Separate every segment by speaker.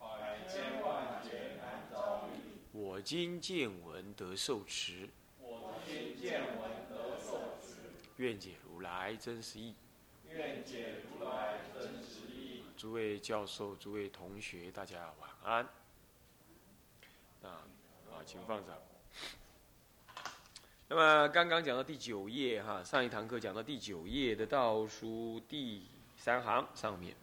Speaker 1: 百千万劫难遭遇。
Speaker 2: 我今见闻得受持，
Speaker 1: 我今见闻得受持，
Speaker 2: 愿解如来真实义。
Speaker 1: 愿解如来真实义。
Speaker 2: 诸位教授、诸位同学，大家晚安。啊，啊，请放上。那么刚刚讲到第九页哈，上一堂课讲到第九页的倒数第三行上面，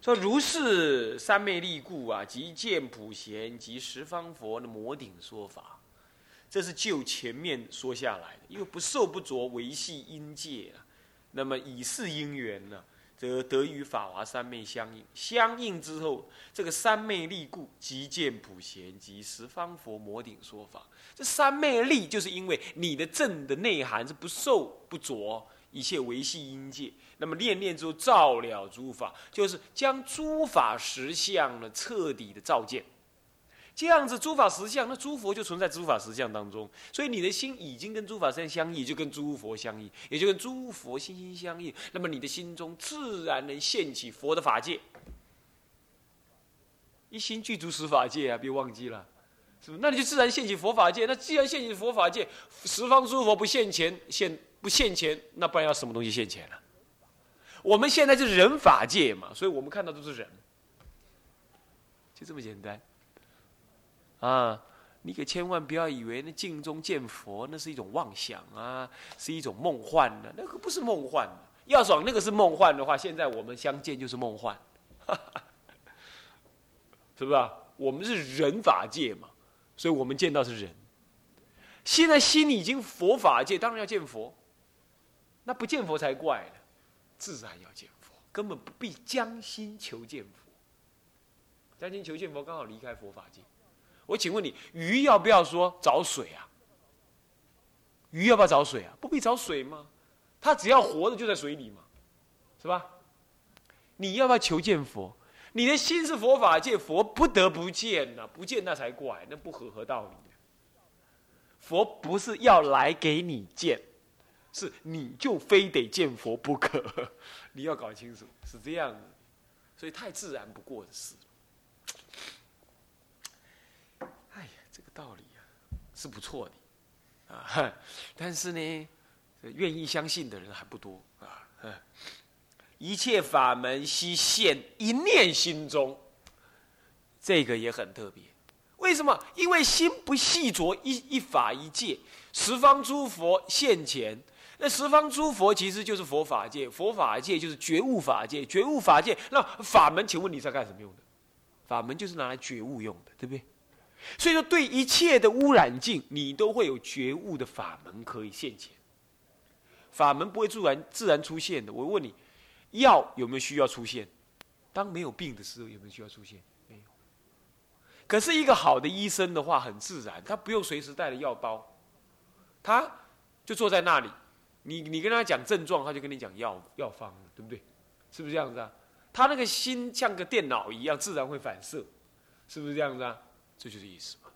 Speaker 2: 说如是三昧力故啊，即见普贤及十方佛的摩顶说法，这是就前面说下来的，因为不受不着维系因界啊，那么以是因缘呢、则得与法华三昧相应，相应之后，这个三昧力故，即见普贤及十方佛摩顶说法。这三昧力，就是因为你的正的内涵是不受不着一切维系因界，那么念念之后照了诸法，就是将诸法实相呢彻底的照见。这样子，诸法实相，那诸佛就存在诸法实相当中，所以你的心已经跟诸法实相相应，就跟诸佛相应，也就跟诸佛心心相应。那么你的心中自然能现起佛的法界，一心具足十法界啊，别忘记了，那你就自然现起佛法界。那既然现起佛法界，十方诸佛不现前，现不现前，那不然要什么东西现前了？我们现在就是人法界嘛，所以我们看到都是人，就这么简单。啊，你可千万不要以为那镜中见佛那是一种妄想啊，是一种梦幻的、那个不是梦幻的。要说那个是梦幻的话，现在我们相见就是梦幻，是不是啊？我们是人法界嘛，所以我们见到是人。现在心里已经佛法界，当然要见佛，那不见佛才怪呢，自然要见佛，根本不必将心求见佛。将心求见佛，刚好离开佛法界。我请问你，鱼要不要说找水啊？鱼要不要找水啊？不必找水吗？它只要活着就在水里嘛，是吧？你要不要求见佛？你的心是佛法界，佛不得不见呐、不见那才怪，那不合合道理的。佛不是要来给你见，是你就非得见佛不可，你要搞清楚是这样，所以太自然不过的事。哎呀，这个道理啊是不错的啊，但是呢，愿意相信的人还不多啊。一切法门悉现一念心中，这个也很特别。为什么？因为心不细着一一法一界，十方诸佛现前。那十方诸佛其实就是佛法界，佛法界就是觉悟法界，觉悟法界。那法门，请问你是要干什么用的？法门就是拿来觉悟用的，对不对？所以说，对一切的污染境，你都会有觉悟的法门可以现前。法门不会自然自然出现的。我问你，药有没有需要出现？当没有病的时候，有没有需要出现？没有。可是一个好的医生的话，很自然，他不用随时带着药包，他就坐在那里，你你跟他讲症状，他就跟你讲药药方，对不对？是不是这样子啊？他那个心像个电脑一样，自然会反射，是不是这样子啊？这就是意思嘛。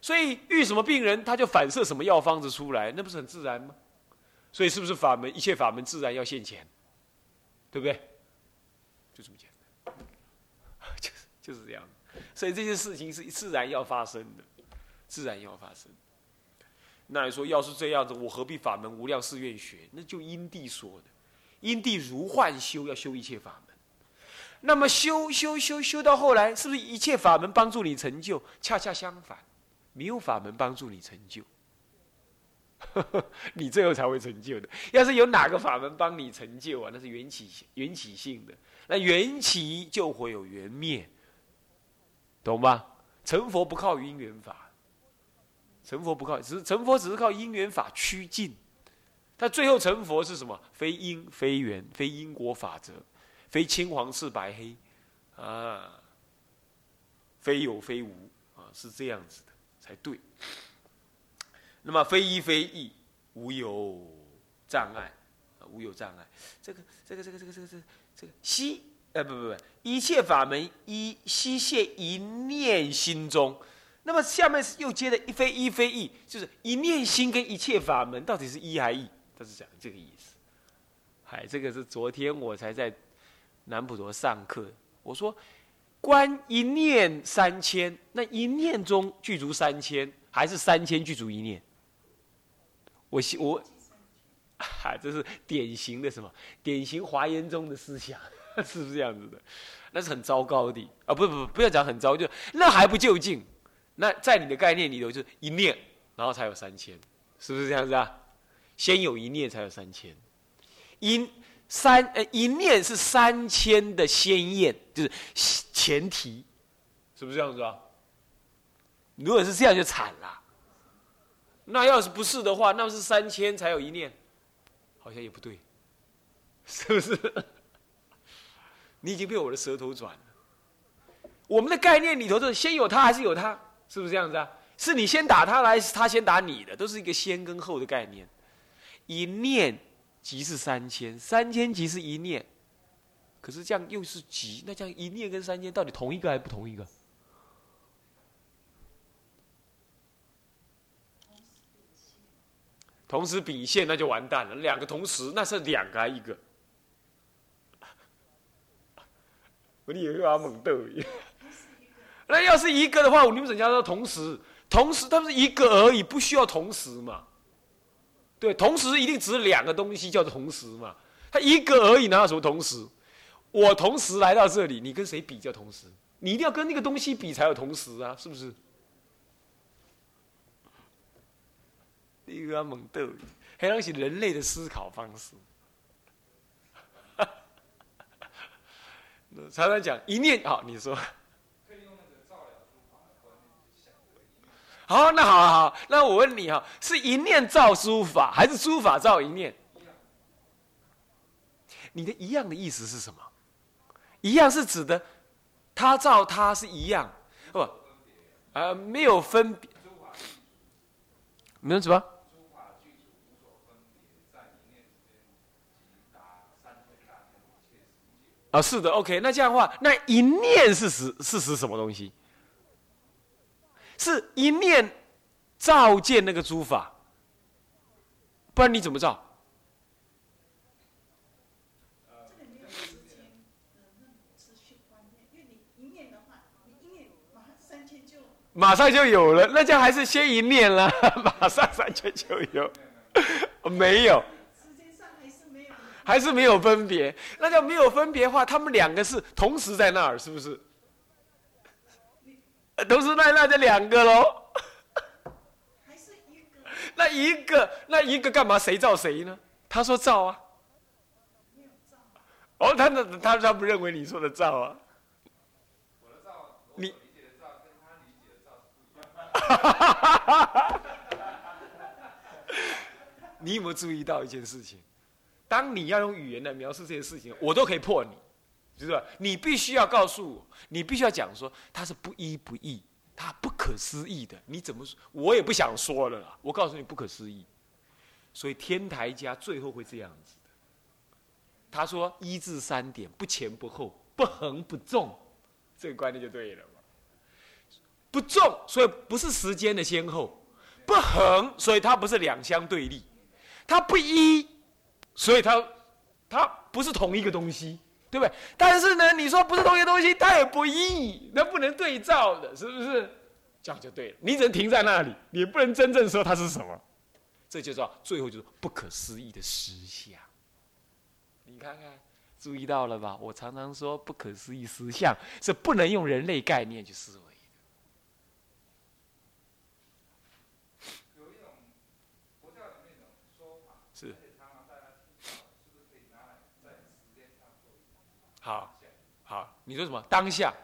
Speaker 2: 所以遇什么病人，他就反射什么药方子出来，那不是很自然吗？所以是不是法门？一切法门自然要现前，对不对？就这么简单，就是就是这样。所以这些事情是自然要发生的，自然要发生。那你说，要是这样子，我何必法门无量誓愿学？那就因地说的，因地如幻修，要修一切法门。那么修修修修到后来，是不是一切法门帮助你成就？恰恰相反，没有法门帮助你成就，你最后才会成就的。要是有哪个法门帮你成就啊，那是缘起缘起性的，那缘起就会有缘灭，懂吗？成佛不靠因缘法，成佛不靠，只是成佛只是靠因缘法趋近。他最后成佛是什么？非因非缘，非因果法则。非青黄赤白黑，啊，非有非无啊，是这样子的才对。那么非一非异，无有障碍，无有障碍。这个这个这个这个这个这个这个悉呃不不不，一切法门一悉现一念心中。那么下面又接着一非一非异，就是一念心跟一切法门到底是一还异？他是讲这个意思。嗨，这个是昨天我才在南普陀上课，我说观一念三千，那一念中具足三千，还是三千具足一念？我我，嗨，这是典型的什么？典型华严宗的思想，是不是这样子的？那是很糟糕的啊！不不不，不要讲很糟，就那还不就近。那在你的概念里头，就是一念，然后才有三千，是不是这样子啊？先有一念，才有三千。一三呃，一念是三千的先验，就是前提，是不是这样子啊？如果是这样，就惨了。那要是不是的话，那是三千才有一念，好像也不对，是不是？你已经被我的舌头转了。我们的概念里头，是先有他还是有他？是不是这样子啊？是你先打他来，是他先打你的，都是一个先跟后的概念。一念即是三千，三千即是一念，可是这样又是即，那这样一念跟三千到底同一个还是不同一个？同时比现那就完蛋了，两个同时那是两个还一个？我以为阿猛斗。那要是一个的话，你们怎讲说同时？同时，它是一个而已，不需要同时嘛？对，同时一定指两个东西叫做同时嘛？它一个而已，哪有什么同时？我同时来到这里，你跟谁比较同时？你一定要跟那个东西比才有同时啊，是不是？一个猛斗，还东是人类的思考方式。常常讲一念，好，你说。好，那好好，那我问你哈，是一念造书法，还是书法造一念？你的一样的意思是什么？一样是指的，他造他是一样，不？啊，没有分别。没有什么？啊，是的，OK。那这样的话，那一念是指是指什么东西？是一念照见那个诸法，不然你怎么照？马上就有了，那就还是先一念了，马上三千就有，没有，还是没有分别，那叫没有分别的话，他们两个是同时在那儿，是不是？同时那那这两个喽，还是一个？那一个那一个干嘛？谁造谁呢？他说造啊，哦，他那他他不认为你说的造啊。我的造，你理解的造跟他理解的造哈哈哈哈哈！你有没有注意到一件事情？当你要用语言来描述这些事情，我都可以破你。就是吧？你必须要告诉我，你必须要讲说它是不一不异，它不可思议的。你怎么说？我也不想说了啦。我告诉你，不可思议。所以天台家最后会这样子。他说一至三点，不前不后，不横不纵，这个观念就对了嘛。不纵，所以不是时间的先后；不横，所以它不是两相对立；它不一，所以它它不是同一个东西。对不对？但是呢，你说不是同一个东西，它也不异，那不能对照的，是不是？这样就对了。你只能停在那里，你不能真正说它是什么。这就叫最后就是不可思议的实相。你看看，注意到了吧？我常常说不可思议实相是不能用人类概念去思维的。有一种佛教的那种说法是。好，好，你说什么？当下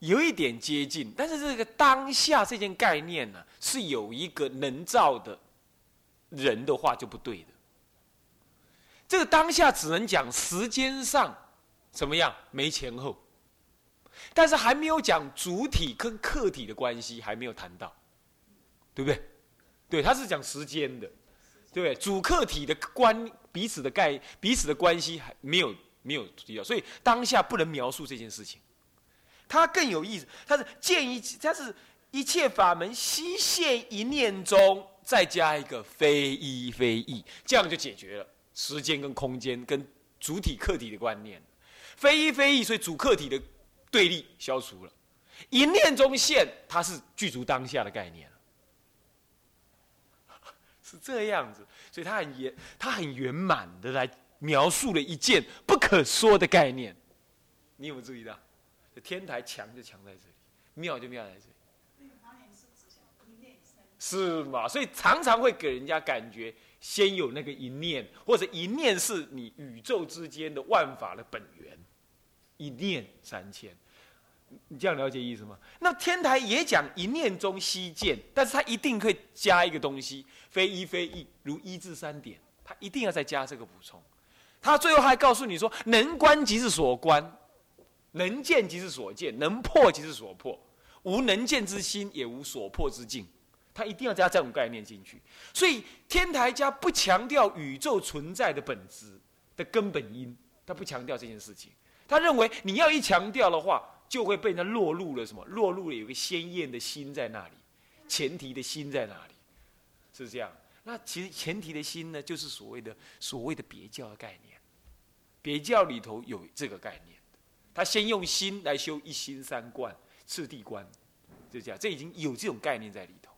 Speaker 2: 有一点接近，但是这个当下这件概念呢，是有一个能造的人的话就不对的。这个当下只能讲时间上怎么样，没前后，但是还没有讲主体跟客体的关系，还没有谈到，对不对？对，他是讲时间的，对不对？主客体的关彼此的概彼此的关系还没有没有提到，所以当下不能描述这件事情。它更有意思，它是建一它是一切法门悉现一念中，再加一个非一非异，这样就解决了时间跟空间跟主体客体的观念。非一非异，所以主客体的对立消除了，一念中现，它是具足当下的概念是这样子，所以它很圆，它很圆满的来描述了一件不可说的概念。你有没有注意到？这天台强就强在这里，妙就妙在这里。是嘛？所以常常会给人家感觉，先有那个一念，或者一念是你宇宙之间的万法的本源，一念三千。你这样了解意思吗？那天台也讲一念中悉见，但是他一定会加一个东西，非一非一，如一至三点，他一定要再加这个补充。他最后还告诉你说，能观即是所观，能见即是所见，能破即是所破，无能见之心，也无所破之境。他一定要加这种概念进去。所以天台家不强调宇宙存在的本质的根本因，他不强调这件事情。他认为你要一强调的话。就会被人落入了什么？落入了有个鲜艳的心在那里，前提的心在那里，是这样。那其实前提的心呢，就是所谓的所谓的别教的概念。别教里头有这个概念，他先用心来修一心三观、次第观，就这样。这已经有这种概念在里头。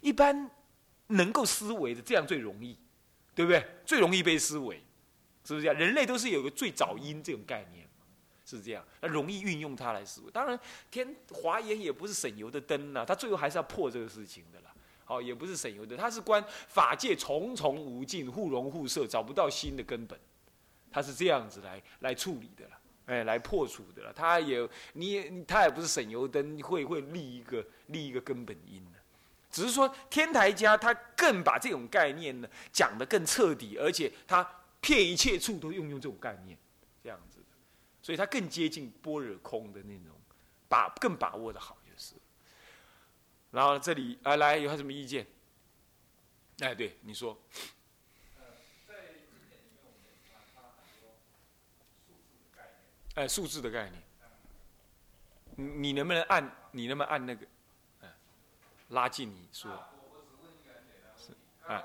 Speaker 2: 一般能够思维的，这样最容易，对不对？最容易被思维，是不是这样？人类都是有个最早因这种概念。是这样，那容易运用它来思维。当然，天华严也不是省油的灯呐，他最后还是要破这个事情的啦。好，也不是省油的，他是观法界重重无尽，互融互摄，找不到新的根本，他是这样子来来处理的了，哎，来破除的了。他也，你也，他也不是省油灯，会会立一个立一个根本因的，只是说天台家他更把这种概念呢讲得更彻底，而且他骗一切处都用用这种概念。这样子所以它更接近般若空的那种，把更把握的好就是。然后这里啊，来有什么意见？哎，对，你说。哎，数字的概念。你你能不能按？你能不能按那个？哎，拉近你说。是。啊。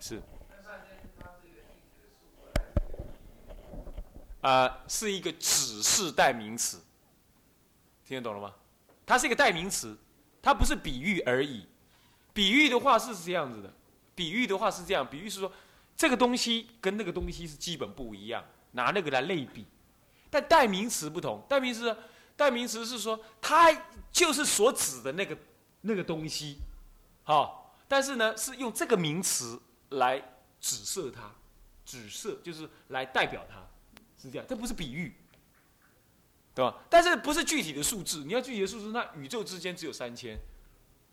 Speaker 2: 是。啊，是一个指示代名词，听得懂了吗？它是一个代名词，它不是比喻而已。比喻的话是这样子的，比喻的话是这样，比喻是说这个东西跟那个东西是基本不一样，拿那个来类比。但代名词不同，代名词，代名词是说它就是所指的那个那个东西，好，但是呢是用这个名词来指涉它，指涉就是来代表它。是这样，这不是比喻，对吧？但是不是具体的数字？你要具体的数字，那宇宙之间只有三千，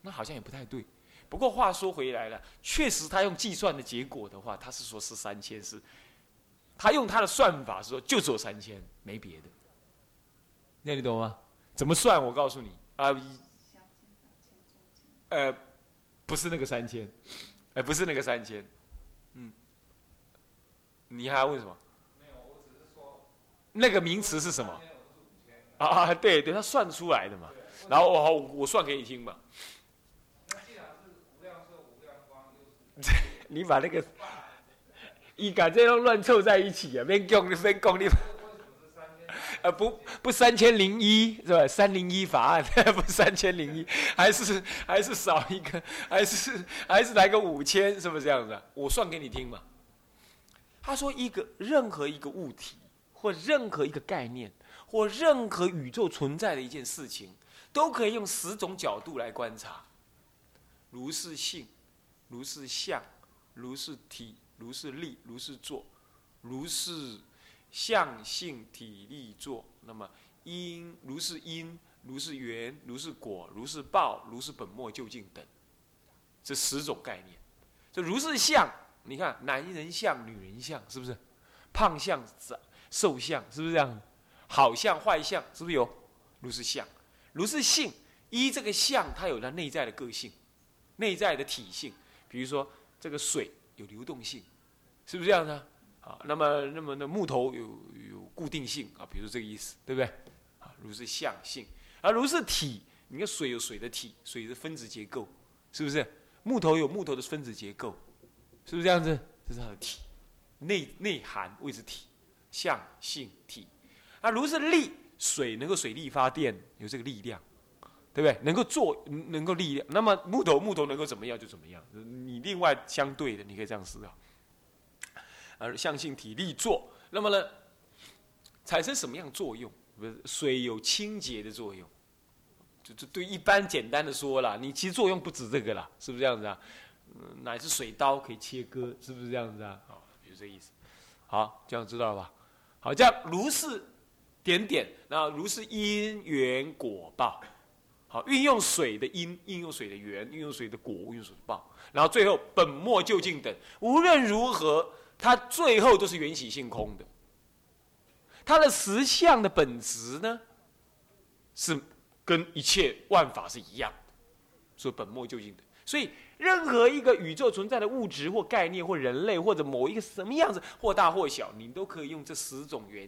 Speaker 2: 那好像也不太对。不过话说回来了，确实他用计算的结果的话，他是说是三千，是，他用他的算法说就只有三千，没别的。那你懂吗？怎么算？我告诉你啊，呃，不是那个三千，哎，不是那个三千，嗯，你还要问什么？那个名词是什么？啊，对对，他算出来的嘛。然后我我算给你听嘛。你把那个你敢这样乱凑在一起啊？别讲你别讲你。呃，不不，三千零一是吧？三零一法案 不三千零一，还是还是少一个，还是还是来个五千，是不是这样子？我算给你听嘛。他说一个任何一个物体。或任何一个概念，或任何宇宙存在的一件事情，都可以用十种角度来观察。如是性，如是相，如是体，如是力，如是作，如是相性体力作。那么因，如是因，如是缘，如是果，如是报，如是本末究竟等，这十种概念。这如是相，你看男人相、女人相，是不是？胖相、瘦相是不是这样？好相坏相，是不是有？如是相，如是性。依这个相，它有它内在的个性，内在的体性。比如说，这个水有流动性，是不是这样的？啊，那么那么那木头有有固定性啊，比如这个意思，对不对？啊，如是相性，而如是体。你看水有水的体，水的分子结构，是不是？木头有木头的分子结构，是不是这样子？这是它的体，内内涵谓之体，相性体。啊，如是力，水能够水力发电，有这个力量，对不对？能够做，能够力量。那么木头，木头能够怎么样就怎么样。你另外相对的，你可以这样思考。而相性体力做，那么呢，产生什么样作用？不是水有清洁的作用，就就对一般简单的说了，你其实作用不止这个啦，是不是这样子啊？嗯乃至水刀可以切割，是不是这样子啊？好，就这意思。好，这样知道了吧？好，这样如是。点点，那如是因缘果报，好，运用水的因，运用水的缘，运用水的果，运用水的报，然后最后本末究竟等，无论如何，它最后都是缘起性空的。它的实相的本质呢，是跟一切万法是一样的，所以本末究竟的。所以任何一个宇宙存在的物质或概念或人类或者某一个什么样子，或大或小，你都可以用这十种缘。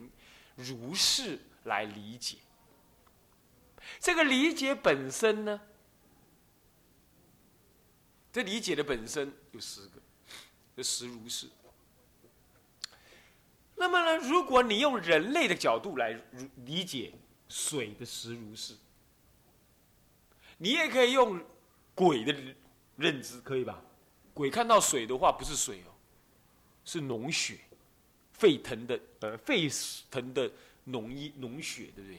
Speaker 2: 如是来理解，这个理解本身呢？这理解的本身有十个，这十如是。那么呢，如果你用人类的角度来理解水的十如是，你也可以用鬼的认知，可以吧？鬼看到水的话，不是水哦，是脓血。沸腾的呃，沸腾的脓液脓血，对不对？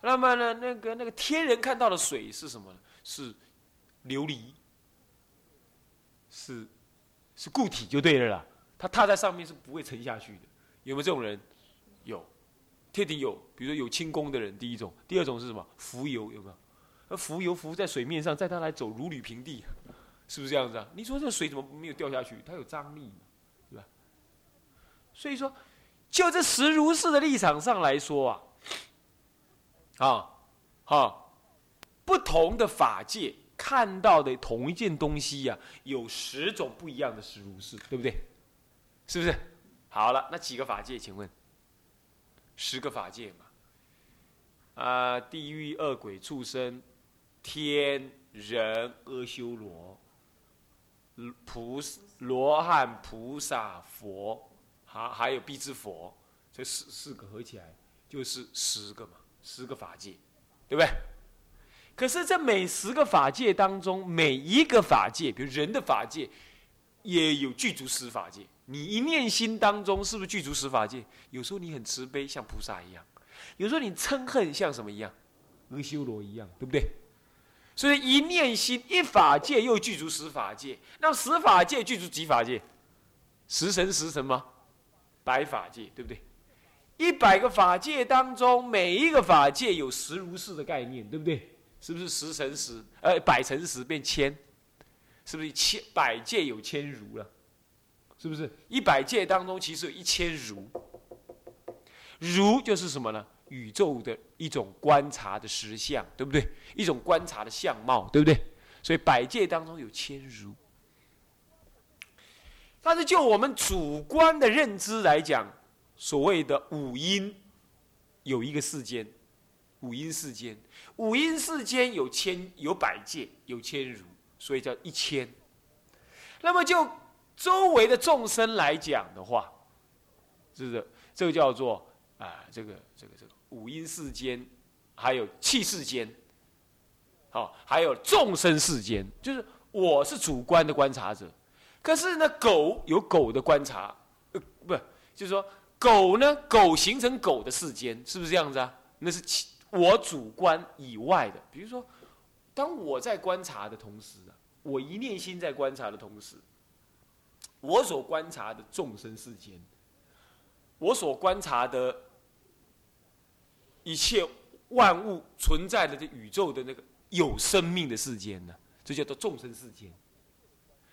Speaker 2: 那么呢，那个那个天人看到的水是什么呢？是琉璃，是是固体就对了啦。它踏在上面是不会沉下去的。有没有这种人？有，天庭有。比如说有轻功的人，第一种；第二种是什么？浮游有没有？而浮游浮在水面上，在他来走如履平地，是不是这样子啊？你说这水怎么没有掉下去？它有张力嘛，对吧。所以说，就这实如是的立场上来说啊，啊，啊，不同的法界看到的同一件东西呀，有十种不一样的实如是，对不对？是不是？好了，那几个法界？请问，十个法界嘛？啊，地狱、恶鬼、畜生、天人、阿修罗、菩罗汉、菩萨、佛。还还有必之佛，这四四个合起来就是十个嘛，十个法界，对不对？可是这每十个法界当中，每一个法界，比如人的法界，也有具足十法界。你一念心当中，是不是具足十法界？有时候你很慈悲，像菩萨一样；有时候你嗔恨，像什么一样？阿修罗一样，对不对？所以一念心，一法界又具足十法界。那十法界具足几法界？十神十神吗？百法界对不对？一百个法界当中，每一个法界有十如是的概念，对不对？是不是十乘十？呃，百乘十变千，是不是千百界有千如了？是不是一百界当中其实有一千如？如就是什么呢？宇宙的一种观察的实相，对不对？一种观察的相貌，对不对？所以百界当中有千如。但是就我们主观的认知来讲，所谓的五音有一个世间，五音世间，五音世间有千有百界有千如，所以叫一千。那么就周围的众生来讲的话，是不是这个叫做啊？这个这个这个五阴世间，还有气世间，好，还有众生世间，就是我是主观的观察者。可是呢，狗有狗的观察，呃，不，就是说狗呢，狗形成狗的世间，是不是这样子啊？那是我主观以外的。比如说，当我在观察的同时啊，我一念心在观察的同时，我所观察的众生世间，我所观察的一切万物存在的这宇宙的那个有生命的世间呢，这叫做众生世间。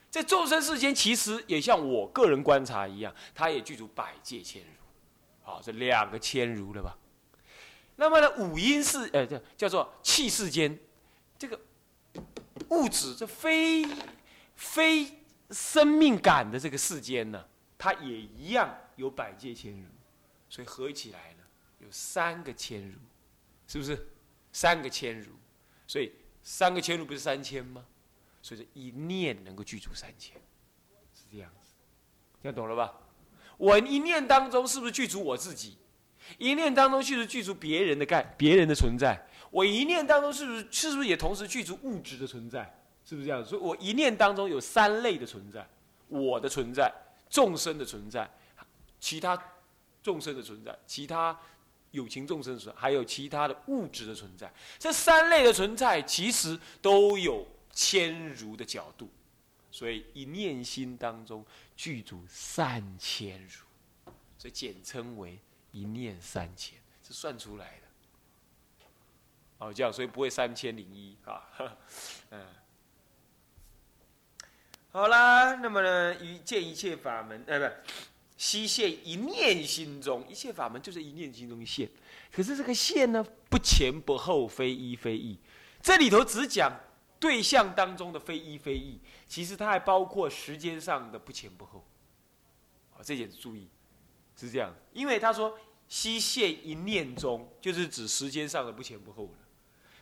Speaker 2: 在众生世间，其实也像我个人观察一样，它也具足百界千如，好，这两个千如了吧？那么呢，五阴世，呃，叫叫做气世间，这个物质，这非非生命感的这个世间呢，它也一样有百界千如，所以合起来呢，有三个千如，是不是？三个千如，所以三个千如不是三千吗？所以这一念能够具足三千，是这样子，这样懂了吧？我一念当中是不是具足我自己？一念当中是不是具足别人的概、别人的存在？我一念当中是不是是不是也同时具足物质的存在？是不是这样？所以我一念当中有三类的存在：我的存在、众生的存在、其他众生的存在、其他有情众生的存在，还有其他的物质的存在。这三类的存在其实都有千如的角度，所以一念心当中具足三千如，所以简称为。一念三千是算出来的，哦，这样所以不会三千零一啊，嗯，好啦，那么呢，一见一切法门，呃，不，悉现一念心中，一切法门就是一念心中现。可是这个现呢，不前不后，非一非异。这里头只讲对象当中的非一非异，其实它还包括时间上的不前不后。好，这点注意，是这样，因为他说。悉现一念中，就是指时间上的不前不后了。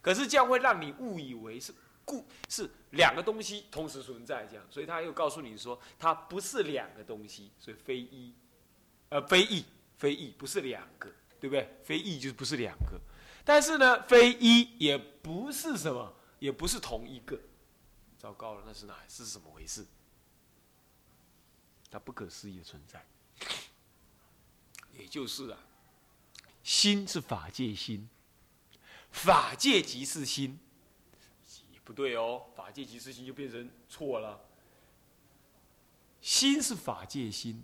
Speaker 2: 可是这样会让你误以为是故是两个东西同时存在，这样，所以他又告诉你说，它不是两个东西，所以非一，呃，非异，非异，不是两个，对不对？非异就是不是两个，但是呢，非一也不是什么，也不是同一个。糟糕了，那是哪是怎么回事？它不可思议的存在，也就是啊。心是法界心，法界即是心，不对哦。法界即是心就变成错了。心是法界心，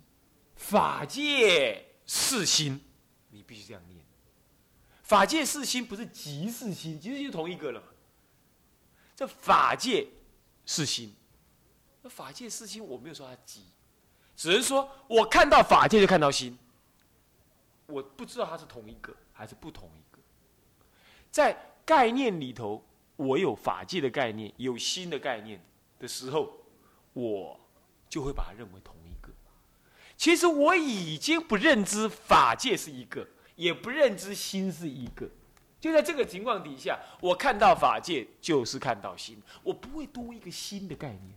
Speaker 2: 法界是心，你必须这样念。法界是心不是即是心，其实就同一个了。这法界是心，那法界是心，我没有说它即，只是说我看到法界就看到心。我不知道它是同一个还是不同一个，在概念里头，我有法界的概念，有心的概念的时候，我就会把它认为同一个。其实我已经不认知法界是一个，也不认知心是一个。就在这个情况底下，我看到法界就是看到心，我不会多一个新的概念。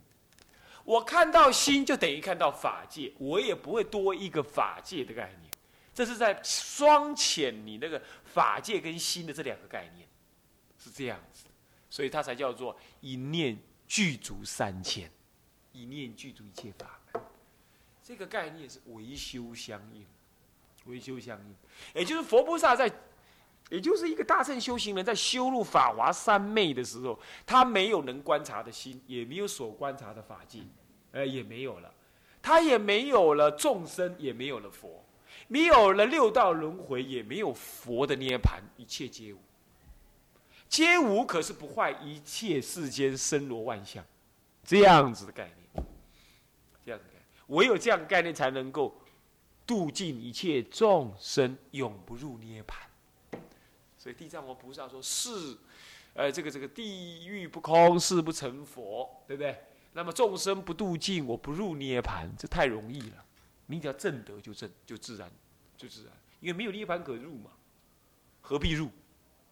Speaker 2: 我看到心就等于看到法界，我也不会多一个法界的概念。这是在双遣你那个法界跟心的这两个概念，是这样子，所以它才叫做一念具足三千，一念具足一切法门。这个概念是维修相应，维修相应，也就是佛菩萨在，也就是一个大乘修行人在修入法华三昧的时候，他没有能观察的心，也没有所观察的法界，呃，也没有了，他也没有了众生，也没有了佛。没有了六道轮回，也没有佛的涅盘，一切皆无。皆无可是不坏一切世间生罗万象，这样子的概念，这样子概念，唯有这样的概念才能够度尽一切众生，永不入涅盘。所以地藏王菩萨说：“是，呃，这个这个地狱不空，誓不成佛，对不对？那么众生不度尽，我不入涅盘，这太容易了。”你只要正德就正，就自然，就自然，因为没有涅盘可入嘛，何必入？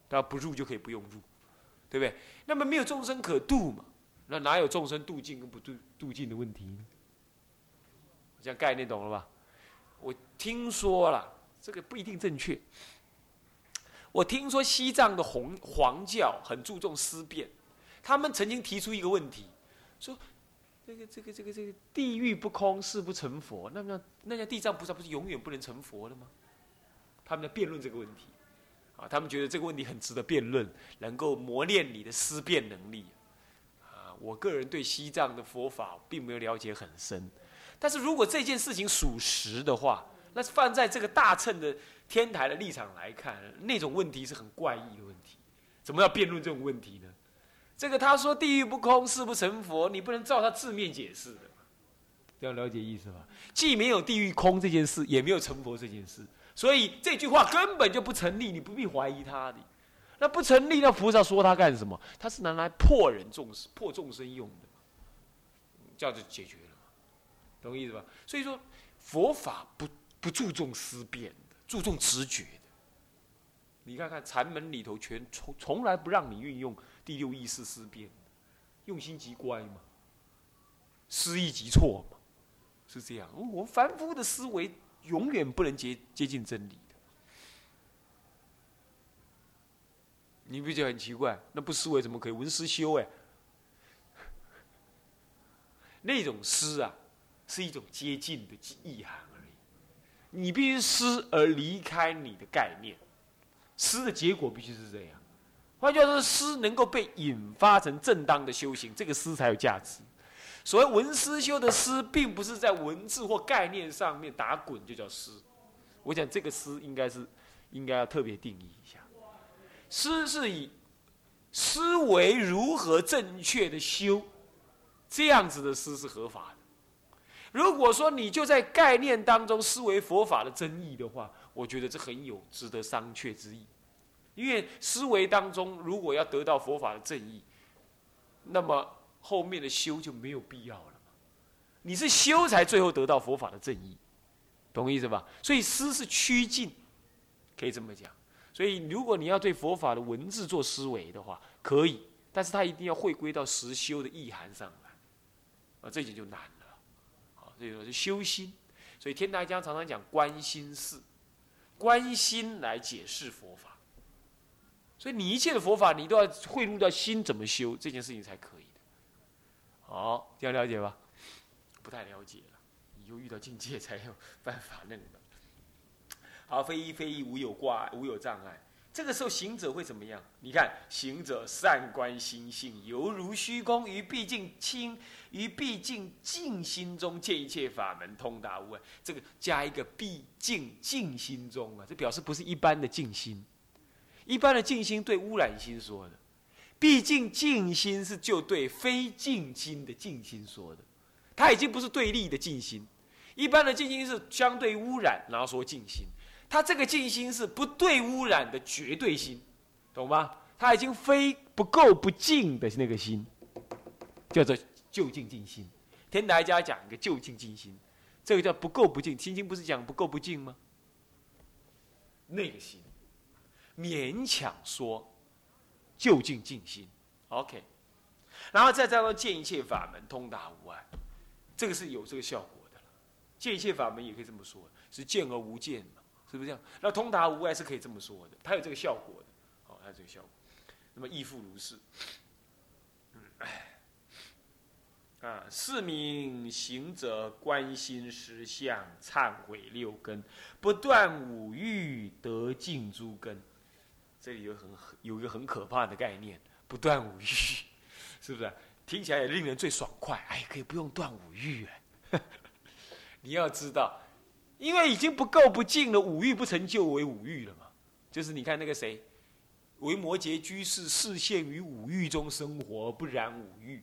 Speaker 2: 他不入就可以不用入，对不对？那么没有众生可度嘛，那哪有众生度尽跟不度度尽的问题呢？这样概念懂了吧？我听说了，这个不一定正确。我听说西藏的红黄教很注重思辨，他们曾经提出一个问题，说。这个这个这个这个地狱不空，誓不成佛。那么那家地藏菩萨不是永远不能成佛的吗？他们在辩论这个问题，啊，他们觉得这个问题很值得辩论，能够磨练你的思辨能力。啊，我个人对西藏的佛法并没有了解很深，但是如果这件事情属实的话，那放在这个大乘的天台的立场来看，那种问题是很怪异的问题。怎么要辩论这种问题呢？这个他说地狱不空，誓不成佛，你不能照他字面解释的，对这样了解意思吧？既没有地狱空这件事，也没有成佛这件事，所以这句话根本就不成立，你不必怀疑他的。那不成立，那菩萨说他干什么？他是拿来破人众生、破众生用的，这样就解决了嘛？懂意思吧？所以说，佛法不不注重思辨的，注重直觉的。你看看禅门里头，全从从来不让你运用第六意识思辨，用心即乖嘛，思意即错嘛，是这样。我们凡夫的思维永远不能接接近真理的。你不觉得很奇怪？那不思维怎么可以闻思修？哎，那种思啊，是一种接近的意涵而已。你必须思而离开你的概念，思的结果必须是这样。换句话说，思能够被引发成正当的修行，这个思才有价值。所谓文思修的思，并不是在文字或概念上面打滚就叫思。我想这个思应该是应该要特别定义一下。思是以思维如何正确的修，这样子的思是合法的。如果说你就在概念当中思维佛法的真义的话，我觉得这很有值得商榷之意。因为思维当中如果要得到佛法的正义，那么后面的修就没有必要了嘛。你是修才最后得到佛法的正义，懂意思吧？所以思是趋近，可以这么讲。所以，如果你要对佛法的文字做思维的话，可以，但是它一定要回归到实修的意涵上来，啊，这一点就难了。好，这个是修心。所以天台讲常常讲观心事，观心来解释佛法。所以你一切的佛法，你都要汇入到心怎么修这件事情才可以。好，这样了解吧？不太了解了，以后遇到境界才有办法那个。好，非一非一，无有挂，无有障碍。这个时候行者会怎么样？你看，行者善观心性，犹如虚空，于毕竟清，于毕竟静心中见一切法门，通达无碍。这个加一个毕竟静心中啊，这表示不是一般的静心。一般的静心对污染心说的，毕竟静心是就对非静心的静心说的，它已经不是对立的静心。一般的静心是相对污染，然后说静心。它这个静心是不对污染的绝对心，懂吗？它已经非不够不净的那个心，叫做就近静心。天台家讲一个就近静心，这个叫不够不净。心经不是讲不够不净吗？那个心，勉强说就近静心，OK。然后再再说见一切法门通达无碍，这个是有这个效果的。见一切法门也可以这么说，是见而无见嘛。是不是这样？那通达无碍是可以这么说的，它有这个效果的，好，它有这个效果。那么亦复如是。嗯，哎，啊，四名行者观心实相，忏悔六根，不断五欲得净诸根。这里有很有一个很可怕的概念，不断五欲，是不是？听起来也令人最爽快。哎，可以不用断五欲哎。你要知道。因为已经不够不净了，五欲不成就为五欲了嘛？就是你看那个谁，为摩诘居士，视现于五欲中生活，不染五欲，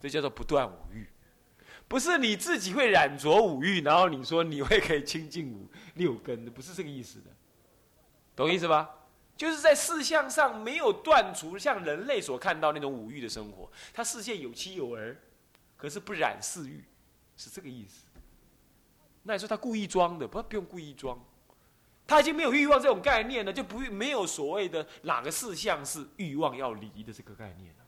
Speaker 2: 这叫做不断五欲。不是你自己会染着五欲，然后你说你会可以清净五六根的，不是这个意思的，懂意思吧？就是在事相上没有断除像人类所看到那种五欲的生活，他视线有妻有儿，可是不染四欲，是这个意思。那你说他故意装的？不，不用故意装，他已经没有欲望这种概念了，就不没有所谓的哪个事项是欲望要离的这个概念了。